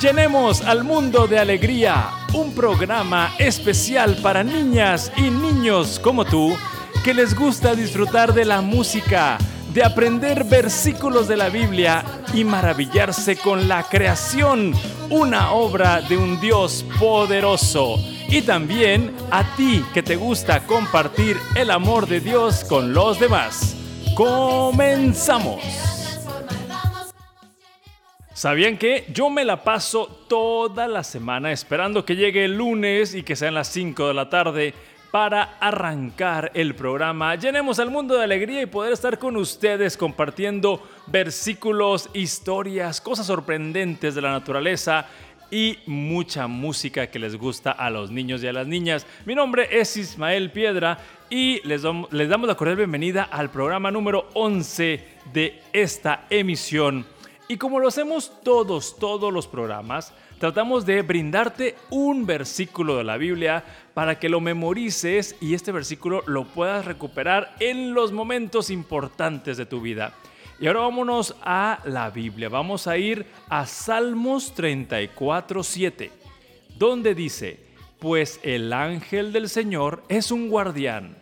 Llenemos al mundo de alegría, un programa especial para niñas y niños como tú que les gusta disfrutar de la música, de aprender versículos de la Biblia y maravillarse con la creación, una obra de un Dios poderoso. Y también a ti que te gusta compartir el amor de Dios con los demás. Comenzamos. ¿Sabían que yo me la paso toda la semana esperando que llegue el lunes y que sean las 5 de la tarde para arrancar el programa? Llenemos al mundo de alegría y poder estar con ustedes compartiendo versículos, historias, cosas sorprendentes de la naturaleza y mucha música que les gusta a los niños y a las niñas. Mi nombre es Ismael Piedra y les, damos la cordial bienvenida al programa número 11 de esta emisión y como lo hacemos todos, todos los programas, tratamos de brindarte un versículo de la Biblia para que lo memorices y este versículo lo puedas recuperar en los momentos importantes de tu vida. Y ahora vámonos a la Biblia. Vamos a ir a Salmos 34, 7, donde dice, pues el ángel del Señor es un guardián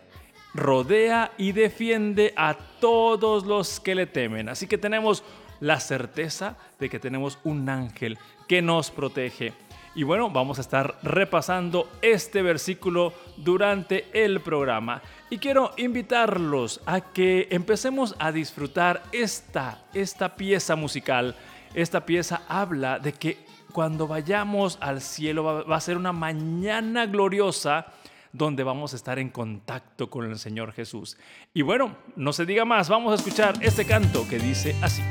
rodea y defiende a todos los que le temen. Así que tenemos la certeza de que tenemos un ángel que nos protege. Y bueno, vamos a estar repasando este versículo durante el programa. Y quiero invitarlos a que empecemos a disfrutar esta, esta pieza musical. Esta pieza habla de que cuando vayamos al cielo va, va a ser una mañana gloriosa donde vamos a estar en contacto con el Señor Jesús. Y bueno, no se diga más, vamos a escuchar este canto que dice así.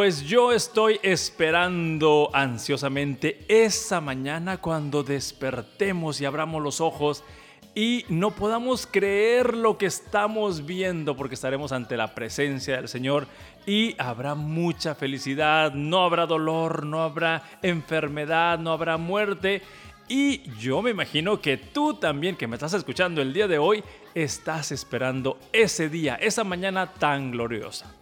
Pues yo estoy esperando ansiosamente esa mañana cuando despertemos y abramos los ojos y no podamos creer lo que estamos viendo porque estaremos ante la presencia del Señor y habrá mucha felicidad, no habrá dolor, no habrá enfermedad, no habrá muerte. Y yo me imagino que tú también que me estás escuchando el día de hoy, estás esperando ese día, esa mañana tan gloriosa.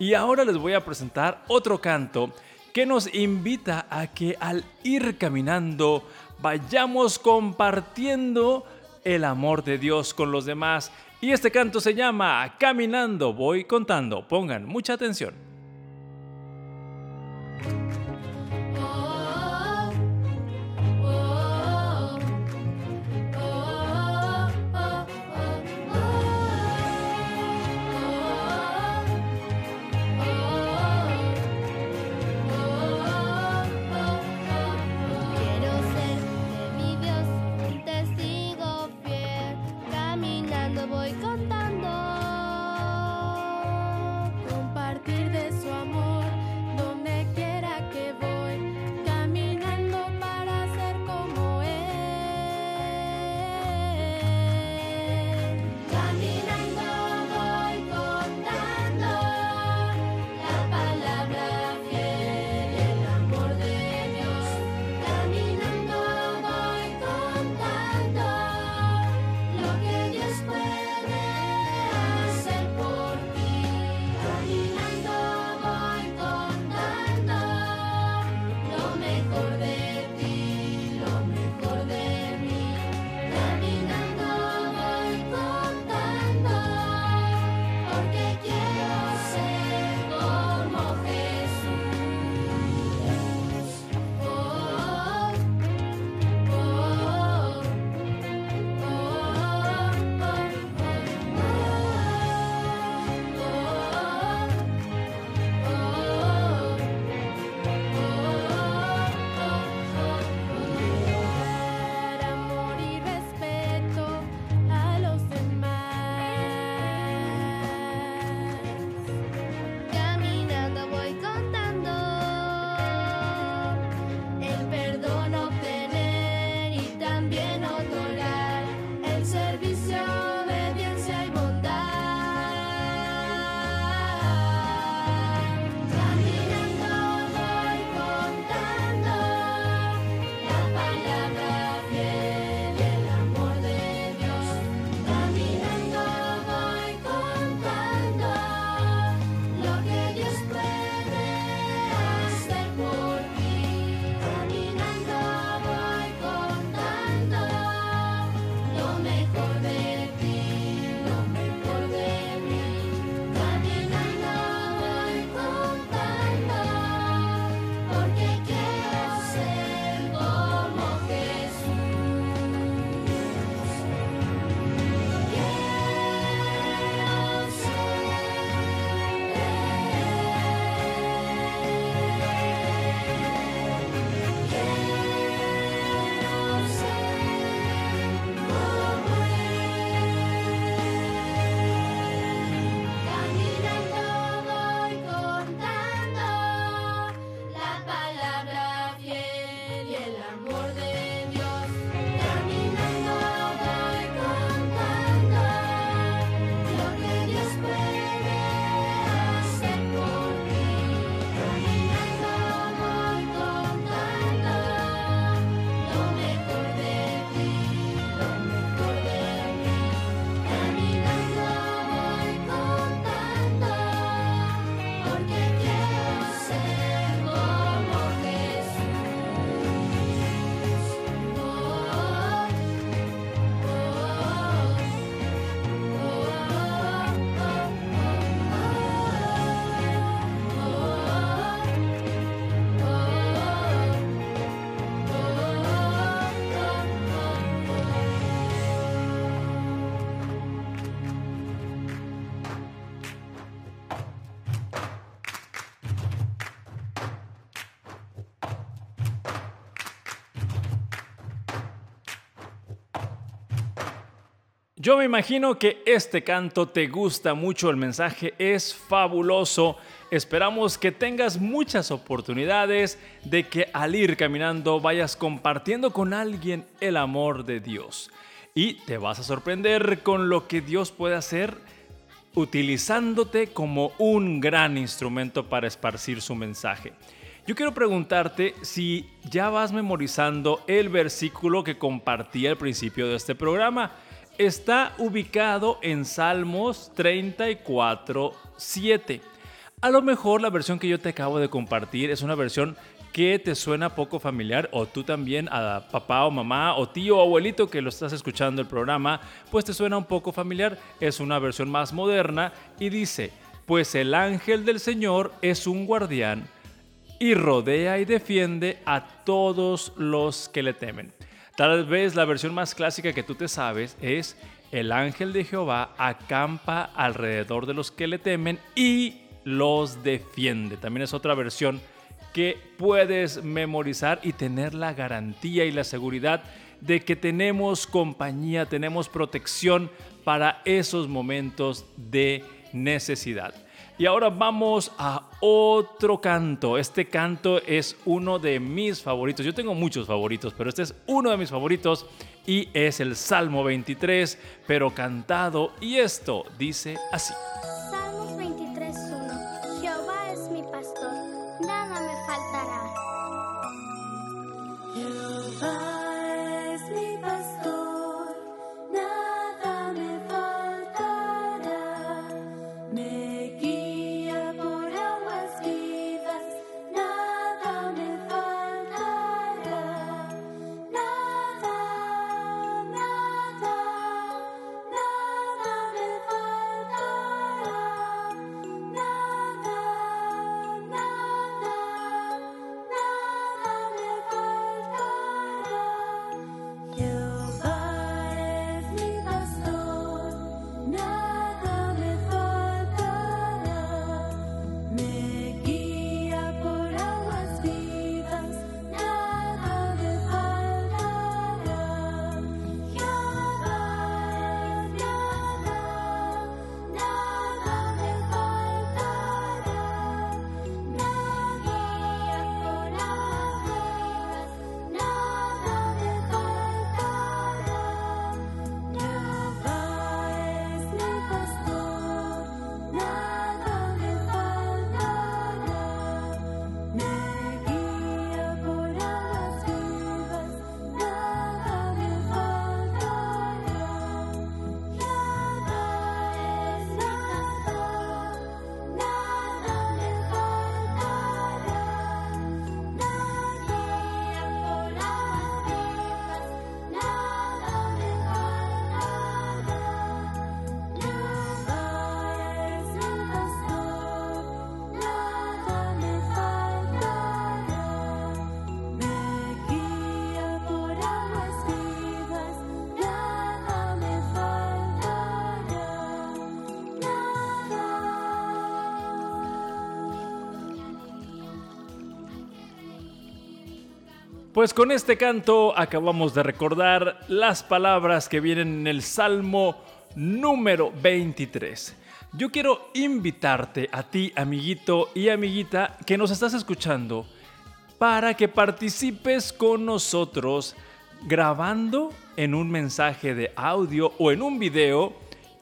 Y ahora les voy a presentar otro canto que nos invita a que al ir caminando vayamos compartiendo el amor de Dios con los demás. Y este canto se llama Caminando voy contando. Pongan mucha atención. porque Yo me imagino que este canto te gusta mucho, el mensaje es fabuloso. Esperamos que tengas muchas oportunidades de que al ir caminando vayas compartiendo con alguien el amor de Dios. Y te vas a sorprender con lo que Dios puede hacer utilizándote como un gran instrumento para esparcir su mensaje. Yo quiero preguntarte si ya vas memorizando el versículo que compartí al principio de este programa está ubicado en Salmos 34, 7. A lo mejor la versión que yo te acabo de compartir es una versión que te suena poco familiar o tú también a papá o mamá o tío o abuelito que lo estás escuchando el programa, pues te suena un poco familiar. Es una versión más moderna y dice, pues el ángel del Señor es un guardián y rodea y defiende a todos los que le temen. Tal vez la versión más clásica que tú te sabes es el ángel de Jehová acampa alrededor de los que le temen y los defiende. También es otra versión que puedes memorizar y tener la garantía y la seguridad de que tenemos compañía, tenemos protección para esos momentos de necesidad. Y ahora vamos a otro canto. Este canto es uno de mis favoritos. Yo tengo muchos favoritos, pero este es uno de mis favoritos y es el Salmo 23, pero cantado. Y esto dice así. Pues con este canto acabamos de recordar las palabras que vienen en el Salmo número 23. Yo quiero invitarte a ti, amiguito y amiguita, que nos estás escuchando, para que participes con nosotros grabando en un mensaje de audio o en un video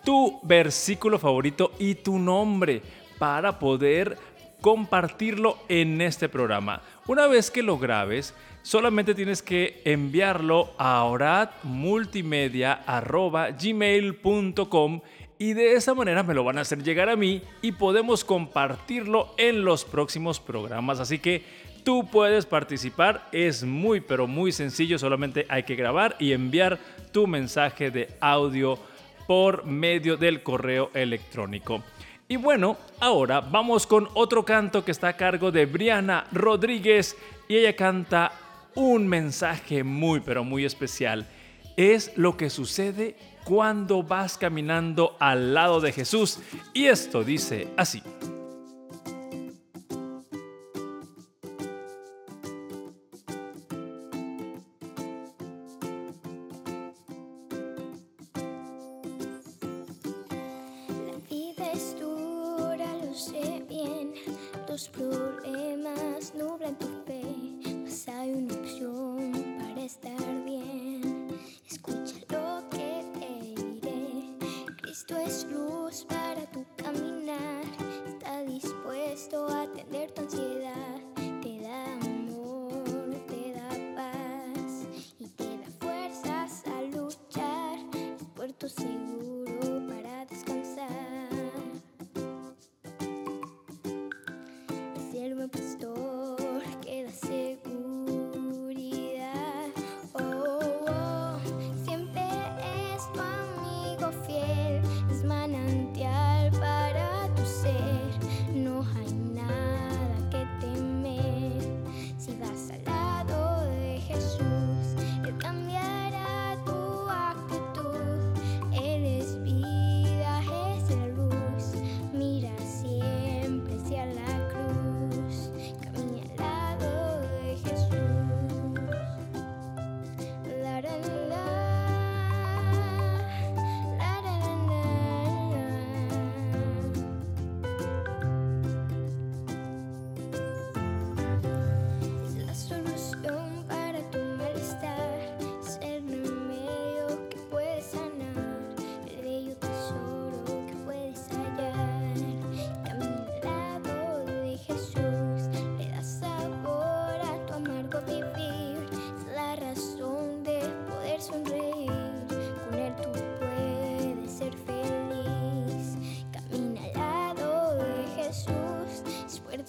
tu versículo favorito y tu nombre para poder compartirlo en este programa. Una vez que lo grabes, solamente tienes que enviarlo a oradmultimedia.gmail.com y de esa manera me lo van a hacer llegar a mí y podemos compartirlo en los próximos programas. Así que tú puedes participar, es muy pero muy sencillo, solamente hay que grabar y enviar tu mensaje de audio por medio del correo electrónico. Y bueno, ahora vamos con otro canto que está a cargo de Briana Rodríguez y ella canta un mensaje muy pero muy especial. Es lo que sucede cuando vas caminando al lado de Jesús. Y esto dice así. vives tú, ahora lo sé bien, tus problemas.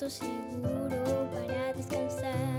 Es puerto seguro para descansar.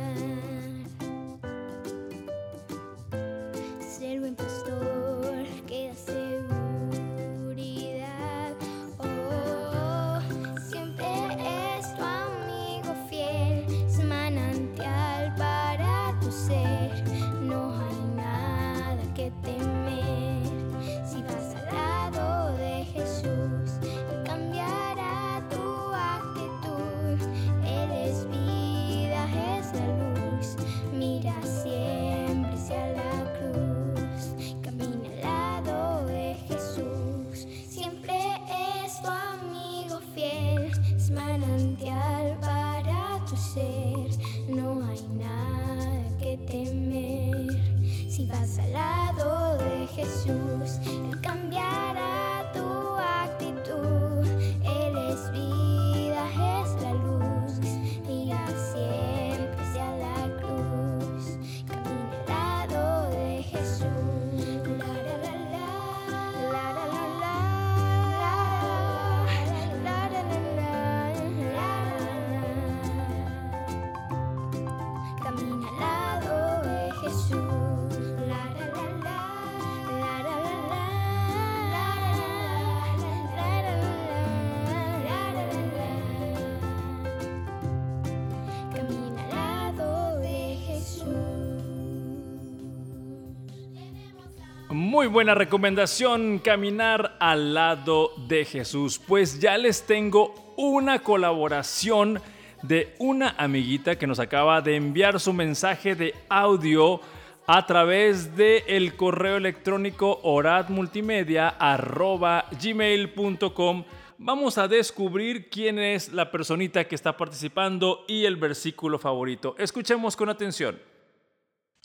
Muy buena recomendación, caminar al lado de Jesús. Pues ya les tengo una colaboración de una amiguita que nos acaba de enviar su mensaje de audio a través de el correo electrónico oradmultimedia@gmail.com. Vamos a descubrir quién es la personita que está participando y el versículo favorito. Escuchemos con atención.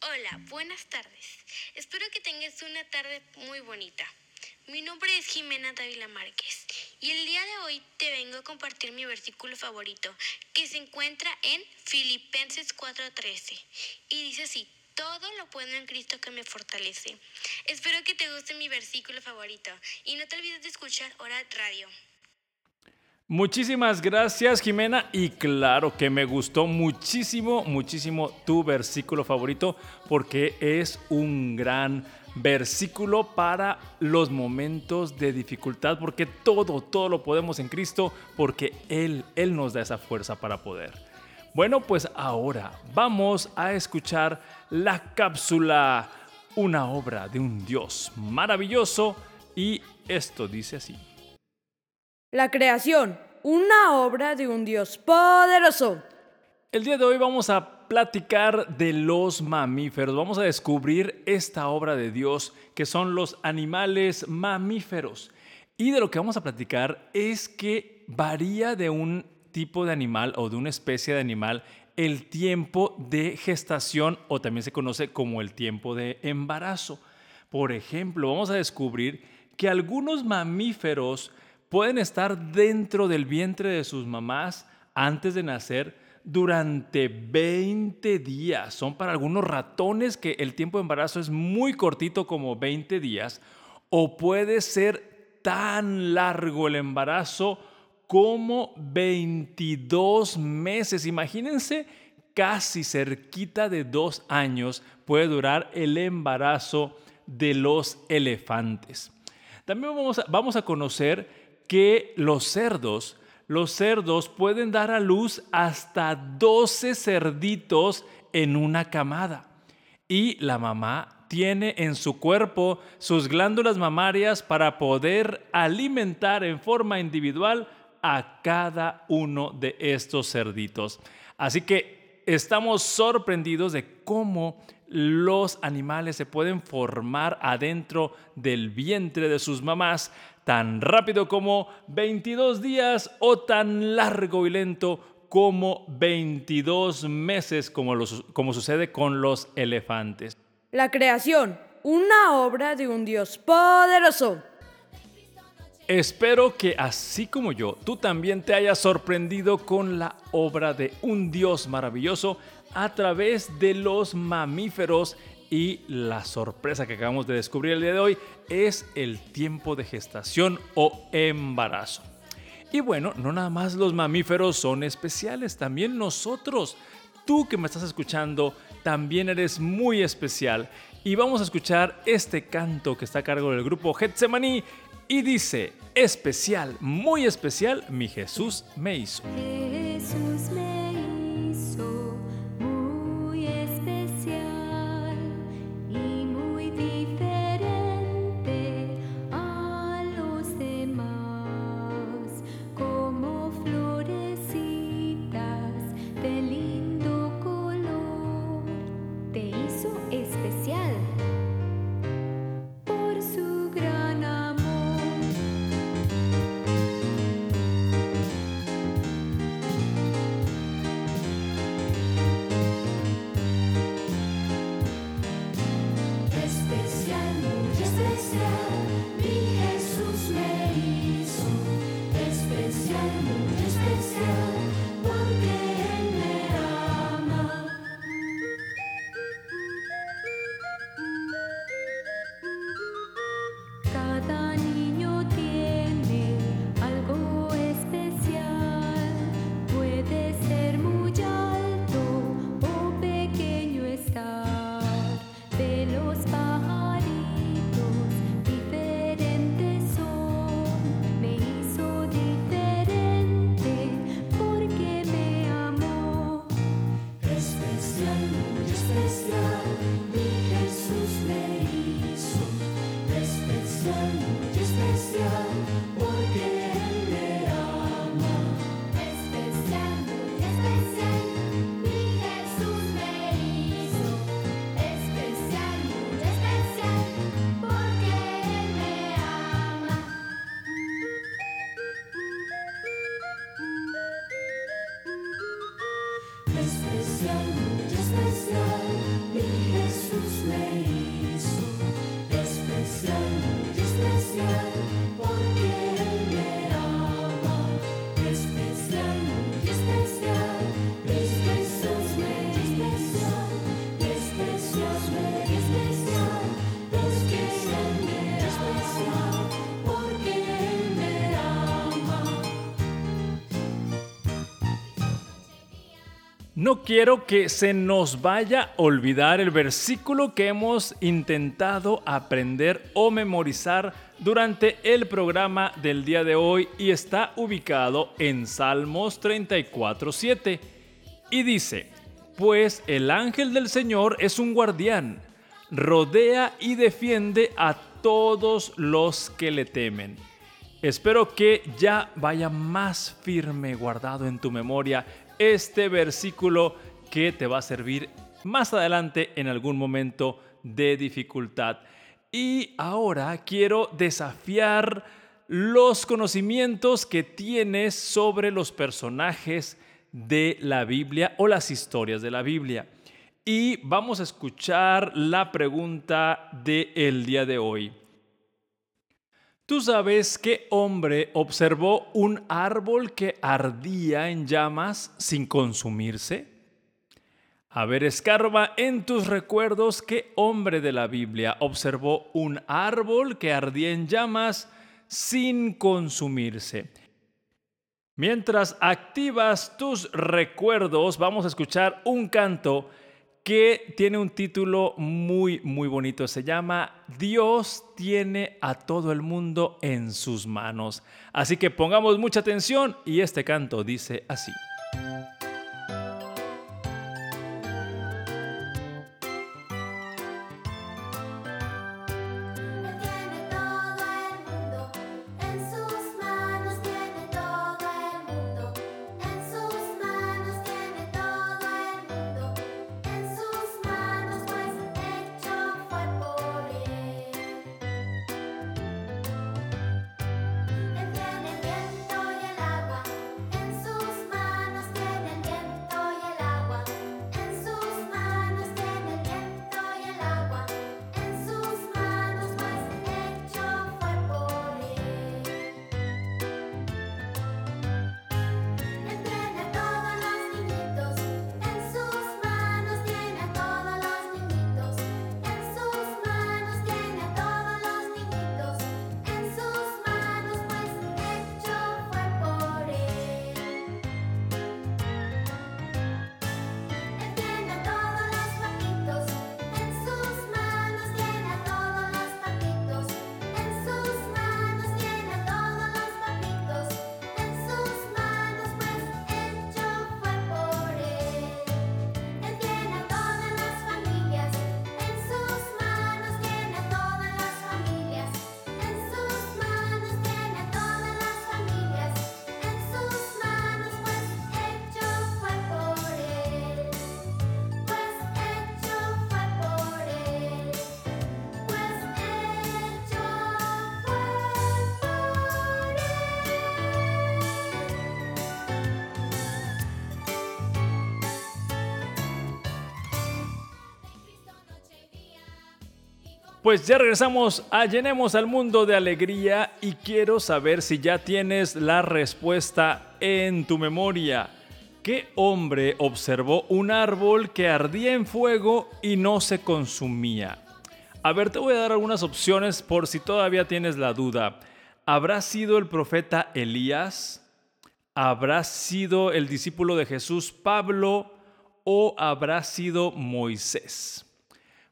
Hola, buenas tardes. Espero que tengas una tarde muy bonita. Mi nombre es Jimena Dávila Márquez y el día de hoy te vengo a compartir mi versículo favorito que se encuentra en Filipenses 4:13 y dice así, todo lo puedo en Cristo que me fortalece. Espero que te guste mi versículo favorito y no te olvides de escuchar Hora Radio. Muchísimas gracias Jimena y claro que me gustó muchísimo, muchísimo tu versículo favorito porque es un gran versículo para los momentos de dificultad porque todo, todo lo podemos en Cristo porque Él, Él nos da esa fuerza para poder. Bueno, pues ahora vamos a escuchar la cápsula, una obra de un Dios maravilloso y esto dice así. La creación, una obra de un Dios poderoso. El día de hoy vamos a platicar de los mamíferos. Vamos a descubrir esta obra de Dios que son los animales mamíferos. Y de lo que vamos a platicar es que varía de un tipo de animal o de una especie de animal el tiempo de gestación o también se conoce como el tiempo de embarazo. Por ejemplo, vamos a descubrir que algunos mamíferos pueden estar dentro del vientre de sus mamás antes de nacer durante 20 días. Son para algunos ratones que el tiempo de embarazo es muy cortito como 20 días o puede ser tan largo el embarazo como 22 meses. Imagínense, casi cerquita de dos años puede durar el embarazo de los elefantes. También vamos a, conocer que los cerdos, los cerdos pueden dar a luz hasta 12 cerditos en una camada. Y la mamá tiene en su cuerpo sus glándulas mamarias para poder alimentar en forma individual a cada uno de estos cerditos. Así que estamos sorprendidos de cómo los animales se pueden formar adentro del vientre de sus mamás tan rápido como 22 días o tan largo y lento como 22 meses como, como sucede con los elefantes. La creación, una obra de un Dios poderoso. Espero que así como yo, tú también te hayas sorprendido con la obra de un Dios maravilloso a través de los mamíferos y la sorpresa que acabamos de descubrir el día de hoy es el tiempo de gestación o embarazo. Y bueno, no nada más los mamíferos son especiales, también nosotros. Tú que me estás escuchando, también eres muy especial. Y vamos a escuchar este canto que está a cargo del grupo Getsemaní y dice, especial, muy especial, mi Jesús me hizo. Jesús me No quiero que se nos vaya a olvidar el versículo que hemos intentado aprender o memorizar durante el programa del día de hoy y está ubicado en Salmos 34.7 y dice, pues el ángel del Señor es un guardián, rodea y defiende a todos los que le temen. Espero que ya vaya más firme guardado en tu memoria este versículo que te va a servir más adelante en algún momento de dificultad. Y ahora quiero desafiar los conocimientos que tienes sobre los personajes de la Biblia o las historias de la Biblia. Y vamos a escuchar la pregunta del día de hoy. ¿Tú sabes qué hombre observó un árbol que ardía en llamas sin consumirse? A ver, escarba en tus recuerdos qué hombre de la Biblia observó un árbol que ardía en llamas sin consumirse. Mientras activas tus recuerdos, vamos a escuchar un canto que tiene un título muy, muy bonito. Se llama Dios tiene a todo el mundo en sus manos. Así que pongamos mucha atención y este canto dice así. Pues ya regresamos a Llenemos al Mundo de Alegría y quiero saber si ya tienes la respuesta en tu memoria. ¿Qué hombre observó un árbol que ardía en fuego y no se consumía? A ver, te voy a dar algunas opciones por si todavía tienes la duda. ¿Habrá sido el profeta Elías? ¿Habrá sido el discípulo de Jesús Pablo? ¿O habrá sido Moisés?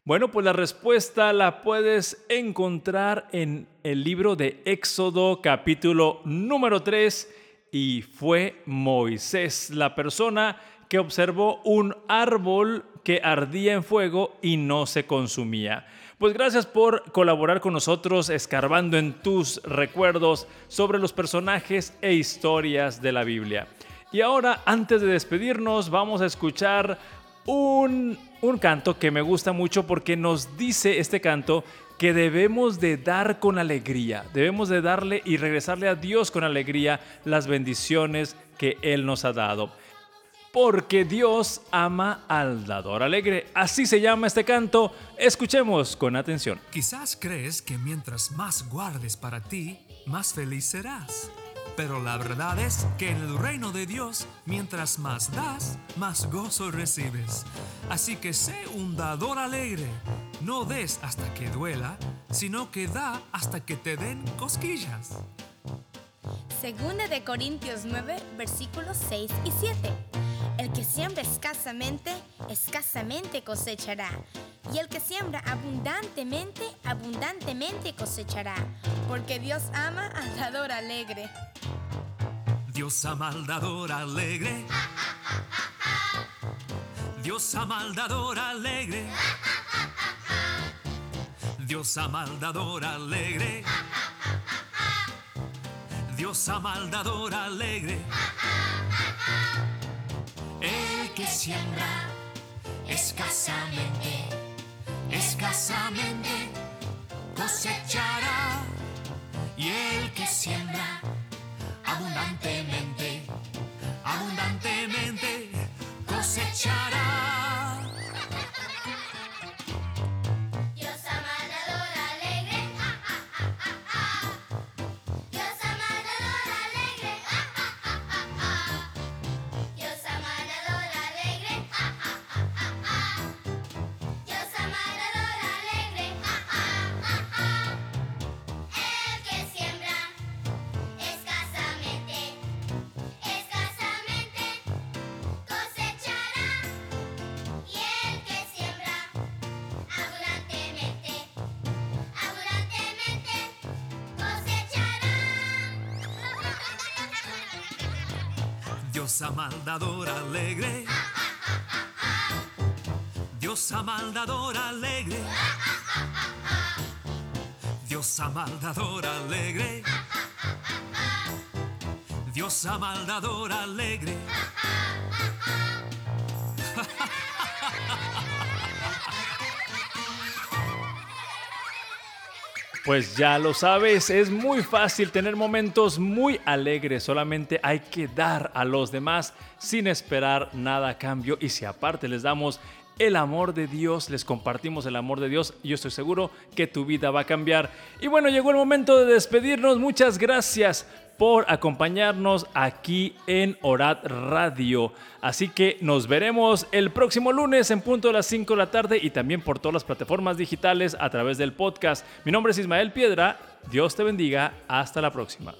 Bueno, pues la respuesta la puedes encontrar en el libro de Éxodo capítulo número 3 y fue Moisés la persona que observó un árbol que ardía en fuego y no se consumía. Pues gracias por colaborar con nosotros escarbando en tus recuerdos sobre los personajes e historias de la Biblia. Y ahora, antes de despedirnos, vamos a escuchar un, un canto que me gusta mucho porque nos dice este canto que debemos de dar con alegría, debemos de darle y regresarle a Dios con alegría las bendiciones que Él nos ha dado. Porque Dios ama al dador alegre. Así se llama este canto. Escuchemos con atención. Quizás crees que mientras más guardes para ti, más feliz serás. Pero la verdad es que en el reino de Dios, mientras más das, más gozo recibes. Así que sé un dador alegre. No des hasta que duela, sino que da hasta que te den cosquillas. Segunda de Corintios 9, versículos 6 y 7. El que siembra escasamente, escasamente cosechará. Y el que siembra abundantemente, abundantemente cosechará. Porque Dios ama al dador alegre. Dios ama al dador alegre. Dios ama al dador alegre. Dios ama al dador alegre. Dios ama al dador alegre. Siembra escasamente, escasamente cosechará. Diosa maldadora alegre. Diosa maldadora alegre. Diosa maldadora alegre. Diosa maldadora alegre. Pues ya lo sabes, es muy fácil tener momentos muy alegres, solamente hay que dar a los demás sin esperar nada a cambio y si aparte les damos el amor de Dios, les compartimos el amor de Dios, yo estoy seguro que tu vida va a cambiar. Y bueno, llegó el momento de despedirnos, muchas gracias por acompañarnos aquí en Orat Radio. Así que nos veremos el próximo lunes en punto de las 5 de la tarde y también por todas las plataformas digitales a través del podcast. Mi nombre es Ismael Piedra. Dios te bendiga. Hasta la próxima.